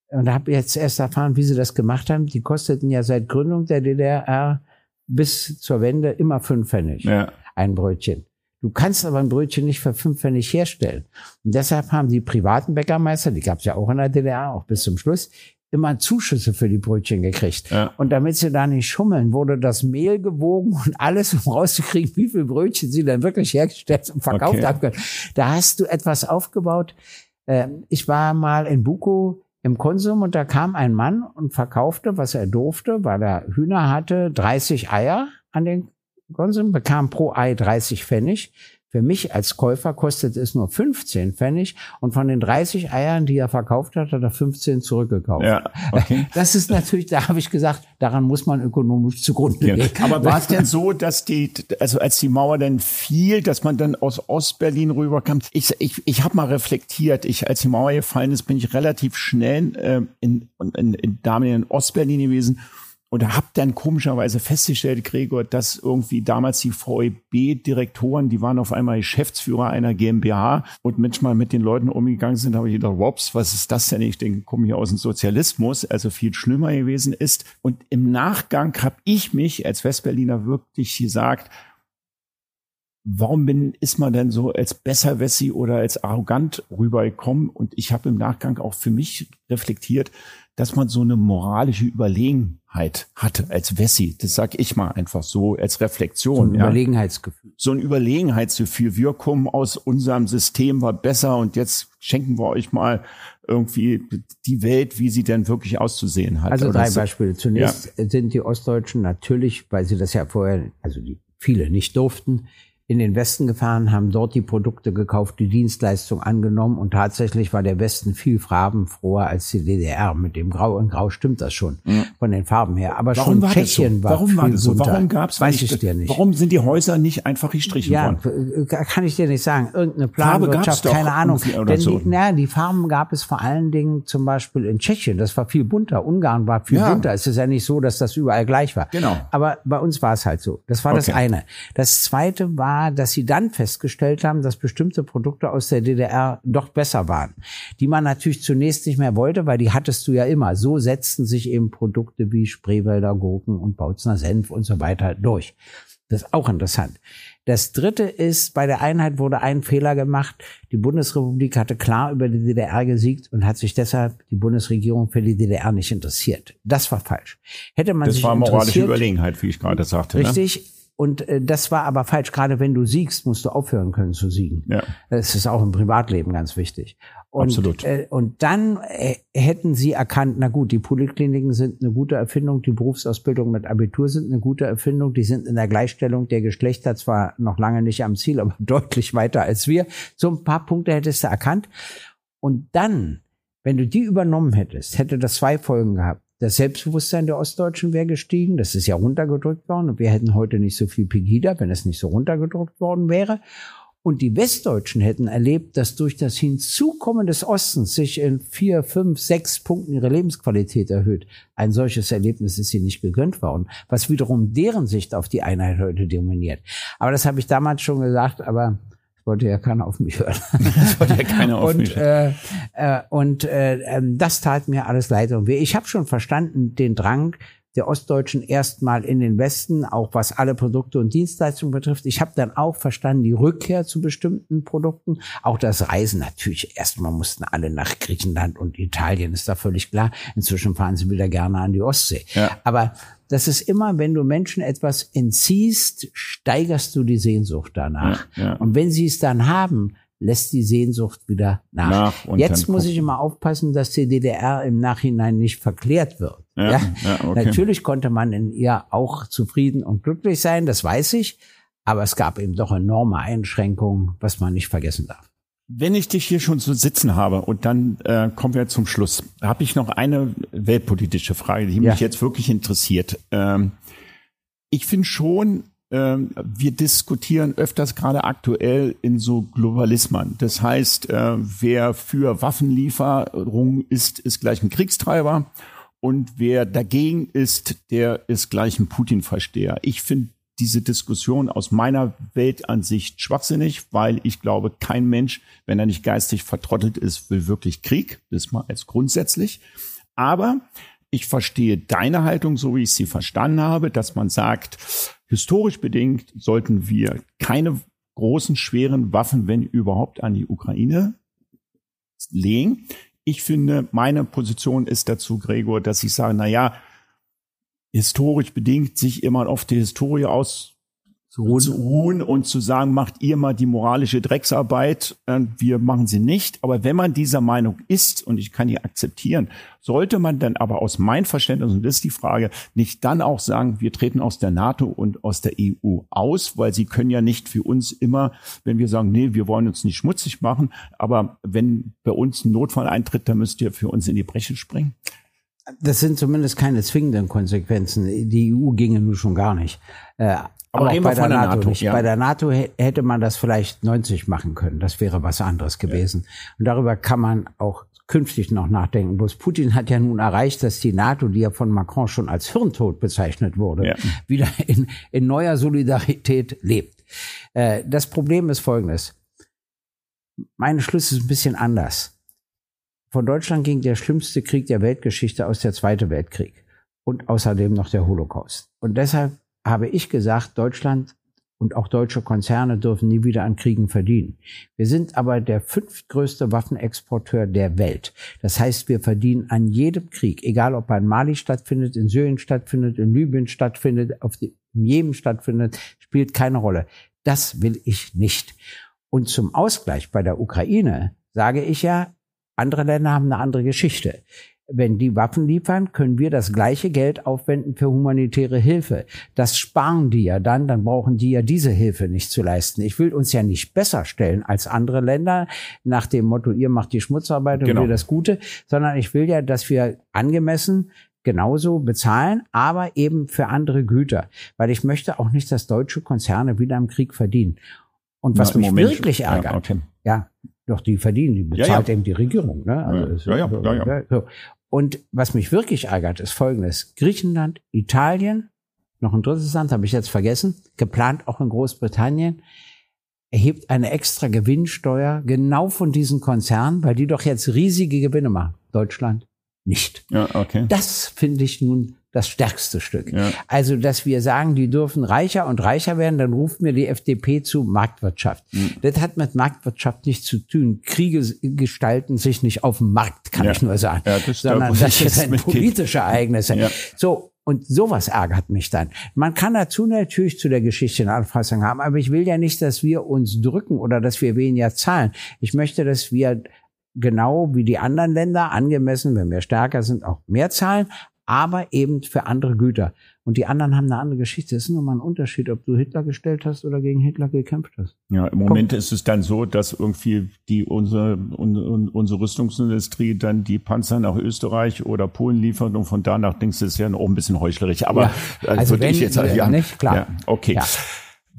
und habe jetzt erst erfahren, wie sie das gemacht haben. Die kosteten ja seit Gründung der DDR bis zur Wende immer fünf Pfennig. Ja. Ein Brötchen. Du kannst aber ein Brötchen nicht für fünf Pfennig herstellen. Und deshalb haben die privaten Bäckermeister, die gab es ja auch in der DDR, auch bis zum Schluss, immer Zuschüsse für die Brötchen gekriegt. Ja. Und damit sie da nicht schummeln, wurde das Mehl gewogen und alles, um rauszukriegen, wie viel Brötchen sie dann wirklich hergestellt und verkauft okay. haben können. Da hast du etwas aufgebaut. Ähm, ich war mal in Buko im Konsum und da kam ein Mann und verkaufte, was er durfte, weil er Hühner hatte, 30 Eier an den Konsum, bekam pro Ei 30 Pfennig. Für mich als Käufer kostet es nur 15 Pfennig und von den 30 Eiern, die er verkauft hat, hat er 15 zurückgekauft. Ja, okay. Das ist natürlich, da habe ich gesagt, daran muss man ökonomisch zugrunde ja. gehen. Aber war es denn so, dass die, also als die Mauer dann fiel, dass man dann aus Ostberlin rüberkam? Ich, ich, ich habe mal reflektiert, ich, als die Mauer gefallen ist, bin ich relativ schnell äh, in, in, in, in Ostberlin gewesen und da habt dann komischerweise festgestellt, Gregor, dass irgendwie damals die VEB-Direktoren, die waren auf einmal Geschäftsführer einer GmbH und manchmal mit den Leuten umgegangen sind, habe ich gedacht, wops, was ist das denn? Ich denke, komme hier aus dem Sozialismus, also viel schlimmer gewesen ist. Und im Nachgang habe ich mich als Westberliner wirklich gesagt, warum bin, ist man denn so als Besserwessi oder als arrogant rübergekommen? Und ich habe im Nachgang auch für mich reflektiert, dass man so eine moralische Überlegenheit hatte als Wessi. Das sag ich mal einfach so als Reflexion. So ein ja. Überlegenheitsgefühl. So ein Überlegenheitsgefühl. Wir kommen aus unserem System, war besser und jetzt schenken wir euch mal irgendwie die Welt, wie sie denn wirklich auszusehen hat. Also drei so. Beispiele. Zunächst ja. sind die Ostdeutschen natürlich, weil sie das ja vorher, also die viele nicht durften, in den Westen gefahren, haben dort die Produkte gekauft, die Dienstleistung angenommen und tatsächlich war der Westen viel farbenfroher als die DDR. Mit dem Grau und Grau stimmt das schon ja. von den Farben her. Aber warum schon war Tschechien so? war Warum war das so? Warum gab's Weiß ich dir nicht. Warum sind die Häuser nicht einfach gestrichen ja, worden? Ja, kann ich dir nicht sagen. Irgendeine Planwirtschaft, keine Ahnung. Denn so. die, na, die Farben gab es vor allen Dingen zum Beispiel in Tschechien. Das war viel bunter. Ungarn war viel ja. bunter. Es ist ja nicht so, dass das überall gleich war. Genau. Aber bei uns war es halt so. Das war okay. das eine. Das zweite war war, dass sie dann festgestellt haben, dass bestimmte Produkte aus der DDR doch besser waren, die man natürlich zunächst nicht mehr wollte, weil die hattest du ja immer. So setzten sich eben Produkte wie Spreewälder Gurken und Bautzner Senf und so weiter durch. Das ist auch interessant. Das dritte ist, bei der Einheit wurde ein Fehler gemacht. Die Bundesrepublik hatte klar über die DDR gesiegt und hat sich deshalb die Bundesregierung für die DDR nicht interessiert. Das war falsch. Hätte man das sich war moralische Überlegenheit, wie ich gerade sagte. Ne? Richtig. Und äh, das war aber falsch. Gerade wenn du siegst, musst du aufhören können zu siegen. Ja. Das ist auch im Privatleben ganz wichtig. Und, Absolut. Äh, und dann äh, hätten sie erkannt, na gut, die Polikliniken sind eine gute Erfindung, die Berufsausbildung mit Abitur sind eine gute Erfindung, die sind in der Gleichstellung der Geschlechter zwar noch lange nicht am Ziel, aber deutlich weiter als wir. So ein paar Punkte hättest du erkannt. Und dann, wenn du die übernommen hättest, hätte das zwei Folgen gehabt. Das Selbstbewusstsein der Ostdeutschen wäre gestiegen. Das ist ja runtergedrückt worden. Und wir hätten heute nicht so viel Pegida, wenn es nicht so runtergedrückt worden wäre. Und die Westdeutschen hätten erlebt, dass durch das Hinzukommen des Ostens sich in vier, fünf, sechs Punkten ihre Lebensqualität erhöht. Ein solches Erlebnis ist ihnen nicht gegönnt worden, was wiederum deren Sicht auf die Einheit heute dominiert. Aber das habe ich damals schon gesagt, aber wollte ja keiner auf mich hören. Das wollte ja keiner auf und, mich hören. Äh, äh, und äh, ähm, das tat mir alles leid und weh. Ich habe schon verstanden den Drang der Ostdeutschen erstmal in den Westen, auch was alle Produkte und Dienstleistungen betrifft. Ich habe dann auch verstanden die Rückkehr zu bestimmten Produkten, auch das Reisen natürlich. Erstmal mussten alle nach Griechenland und Italien, ist da völlig klar. Inzwischen fahren sie wieder gerne an die Ostsee. Ja. Aber das ist immer, wenn du Menschen etwas entziehst, steigerst du die Sehnsucht danach. Ja, ja. Und wenn sie es dann haben, lässt die Sehnsucht wieder nach. nach Jetzt muss ich immer aufpassen, dass die DDR im Nachhinein nicht verklärt wird. Ja, ja? okay. Natürlich konnte man in ihr auch zufrieden und glücklich sein, das weiß ich. Aber es gab eben doch enorme Einschränkungen, was man nicht vergessen darf. Wenn ich dich hier schon so sitzen habe und dann äh, kommen wir zum Schluss, habe ich noch eine weltpolitische Frage, die ja. mich jetzt wirklich interessiert. Ähm, ich finde schon, ähm, wir diskutieren öfters gerade aktuell in so Globalismen. Das heißt, äh, wer für Waffenlieferung ist, ist gleich ein Kriegstreiber. Und wer dagegen ist, der ist gleich ein Putin-Versteher. Ich finde diese Diskussion aus meiner Weltansicht schwachsinnig, weil ich glaube, kein Mensch, wenn er nicht geistig vertrottelt ist, will wirklich Krieg. Das mal als grundsätzlich. Aber ich verstehe deine Haltung, so wie ich sie verstanden habe, dass man sagt, historisch bedingt sollten wir keine großen, schweren Waffen, wenn überhaupt, an die Ukraine legen. Ich finde, meine Position ist dazu, Gregor, dass ich sage, na ja, historisch bedingt sich immer auf die Historie aus zu ruhen. zu ruhen und zu sagen, macht ihr mal die moralische Drecksarbeit, äh, wir machen sie nicht. Aber wenn man dieser Meinung ist, und ich kann die akzeptieren, sollte man dann aber aus meinem Verständnis, und das ist die Frage, nicht dann auch sagen, wir treten aus der NATO und aus der EU aus, weil sie können ja nicht für uns immer, wenn wir sagen, nee, wir wollen uns nicht schmutzig machen, aber wenn bei uns ein Notfall eintritt, dann müsst ihr für uns in die Breche springen. Das sind zumindest keine zwingenden Konsequenzen. Die EU ginge nun schon gar nicht. Äh, aber auch bei der, NATO, NATO nicht. Ja. Bei der NATO hätte man das vielleicht 90 machen können. Das wäre was anderes gewesen. Ja. Und darüber kann man auch künftig noch nachdenken. Bloß Putin hat ja nun erreicht, dass die NATO, die ja von Macron schon als Hirntod bezeichnet wurde, ja. wieder in, in neuer Solidarität lebt. Äh, das Problem ist folgendes. Meine Schluss ist ein bisschen anders. Von Deutschland ging der schlimmste Krieg der Weltgeschichte aus der Zweite Weltkrieg und außerdem noch der Holocaust. Und deshalb habe ich gesagt, Deutschland und auch deutsche Konzerne dürfen nie wieder an Kriegen verdienen. Wir sind aber der fünftgrößte Waffenexporteur der Welt. Das heißt, wir verdienen an jedem Krieg, egal ob er in Mali stattfindet, in Syrien stattfindet, in Libyen stattfindet, auf dem Jemen stattfindet, spielt keine Rolle. Das will ich nicht. Und zum Ausgleich bei der Ukraine sage ich ja, andere Länder haben eine andere Geschichte wenn die Waffen liefern, können wir das gleiche Geld aufwenden für humanitäre Hilfe. Das sparen die ja dann, dann brauchen die ja diese Hilfe nicht zu leisten. Ich will uns ja nicht besser stellen als andere Länder nach dem Motto, ihr macht die Schmutzarbeit und genau. wir das Gute, sondern ich will ja, dass wir angemessen genauso bezahlen, aber eben für andere Güter, weil ich möchte auch nicht, dass deutsche Konzerne wieder im Krieg verdienen. Und was Na, mich Moment, wirklich ärgert, ja, okay. ja, doch die verdienen, die bezahlt ja, ja. eben die Regierung. Ne? Also ja, ja, ja, ja, ja. Und was mich wirklich ärgert, ist Folgendes. Griechenland, Italien, noch ein drittes Land, habe ich jetzt vergessen, geplant auch in Großbritannien, erhebt eine extra Gewinnsteuer genau von diesen Konzernen, weil die doch jetzt riesige Gewinne machen. Deutschland nicht. Ja, okay. Das finde ich nun das stärkste Stück. Ja. Also, dass wir sagen, die dürfen reicher und reicher werden, dann ruft mir die FDP zu Marktwirtschaft. Mhm. Das hat mit Marktwirtschaft nichts zu tun. Kriege gestalten sich nicht auf dem Markt, kann ja. ich nur sagen, ja, das sondern das sind politische Ereignisse. Ja. So, und sowas ärgert mich dann. Man kann dazu natürlich zu der Geschichte eine Anfassung haben, aber ich will ja nicht, dass wir uns drücken oder dass wir weniger zahlen. Ich möchte, dass wir genau wie die anderen Länder angemessen, wenn wir stärker sind, auch mehr zahlen, aber eben für andere Güter. Und die anderen haben eine andere Geschichte. Es ist nur mal ein Unterschied, ob du Hitler gestellt hast oder gegen Hitler gekämpft hast. Ja, im Moment Komm. ist es dann so, dass irgendwie die unsere, unsere Rüstungsindustrie dann die Panzer nach Österreich oder Polen liefert und von da nach denkst du, ist ja auch ein bisschen heuchlerisch. Aber ja, also würde ich jetzt halt, ja, nicht klar. Ja, okay. Ja.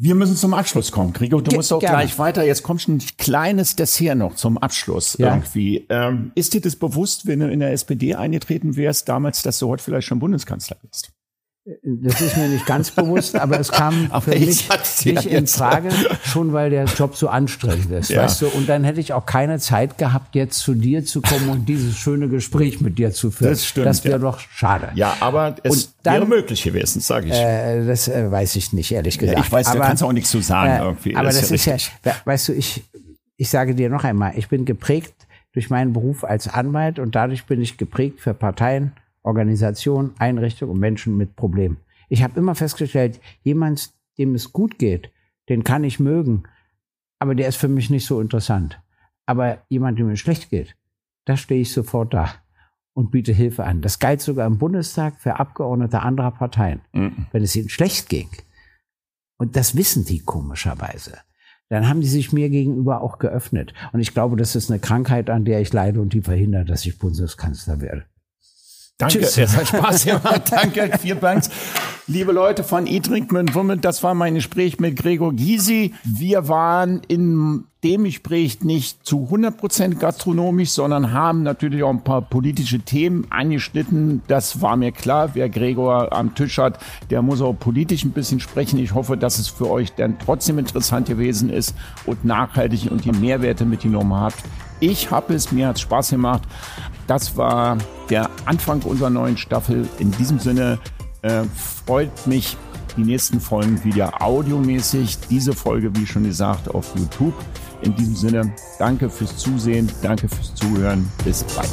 Wir müssen zum Abschluss kommen. Gregor, du Ge musst auch gerne. gleich weiter. Jetzt kommt schon ein kleines Dessert noch zum Abschluss ja. irgendwie. Ähm, ist dir das bewusst, wenn du in der SPD eingetreten wärst, damals, dass du heute vielleicht schon Bundeskanzler bist? Das ist mir nicht ganz bewusst, aber es kam aber für mich nicht in Frage, schon weil der Job so anstrengend ist, ja. weißt du. Und dann hätte ich auch keine Zeit gehabt, jetzt zu dir zu kommen und dieses schöne Gespräch mit dir zu führen. Das stimmt. Das wäre ja. doch schade. Ja, aber es dann, wäre möglich gewesen, sage ich. Äh, das äh, weiß ich nicht, ehrlich gesagt. Ja, ich weiß, aber, da kannst du auch nichts zu sagen äh, irgendwie. Aber das, das ist, ja, ist ja, weißt du, ich, ich sage dir noch einmal, ich bin geprägt durch meinen Beruf als Anwalt und dadurch bin ich geprägt für Parteien Organisationen, Einrichtungen und Menschen mit Problemen. Ich habe immer festgestellt, jemand, dem es gut geht, den kann ich mögen, aber der ist für mich nicht so interessant. Aber jemand, dem es schlecht geht, da stehe ich sofort da und biete Hilfe an. Das galt sogar im Bundestag für Abgeordnete anderer Parteien. Mhm. Wenn es ihnen schlecht ging, und das wissen die komischerweise, dann haben die sich mir gegenüber auch geöffnet. Und ich glaube, das ist eine Krankheit, an der ich leide und die verhindert, dass ich Bundeskanzler werde. Danke, Tschüss. es hat Spaß gemacht. Danke, vielen Dank. Liebe Leute von E-Drinkman Women, das war mein Gespräch mit Gregor Gysi. Wir waren in dem Gespräch nicht zu 100 Prozent gastronomisch, sondern haben natürlich auch ein paar politische Themen angeschnitten. Das war mir klar. Wer Gregor am Tisch hat, der muss auch politisch ein bisschen sprechen. Ich hoffe, dass es für euch dann trotzdem interessant gewesen ist und nachhaltig und die Mehrwerte mitgenommen habt. Ich habe es, mir hat Spaß gemacht. Das war der Anfang unserer neuen Staffel. In diesem Sinne äh, freut mich die nächsten Folgen wieder audiomäßig. Diese Folge, wie schon gesagt, auf YouTube. In diesem Sinne, danke fürs Zusehen, danke fürs Zuhören. Bis bald.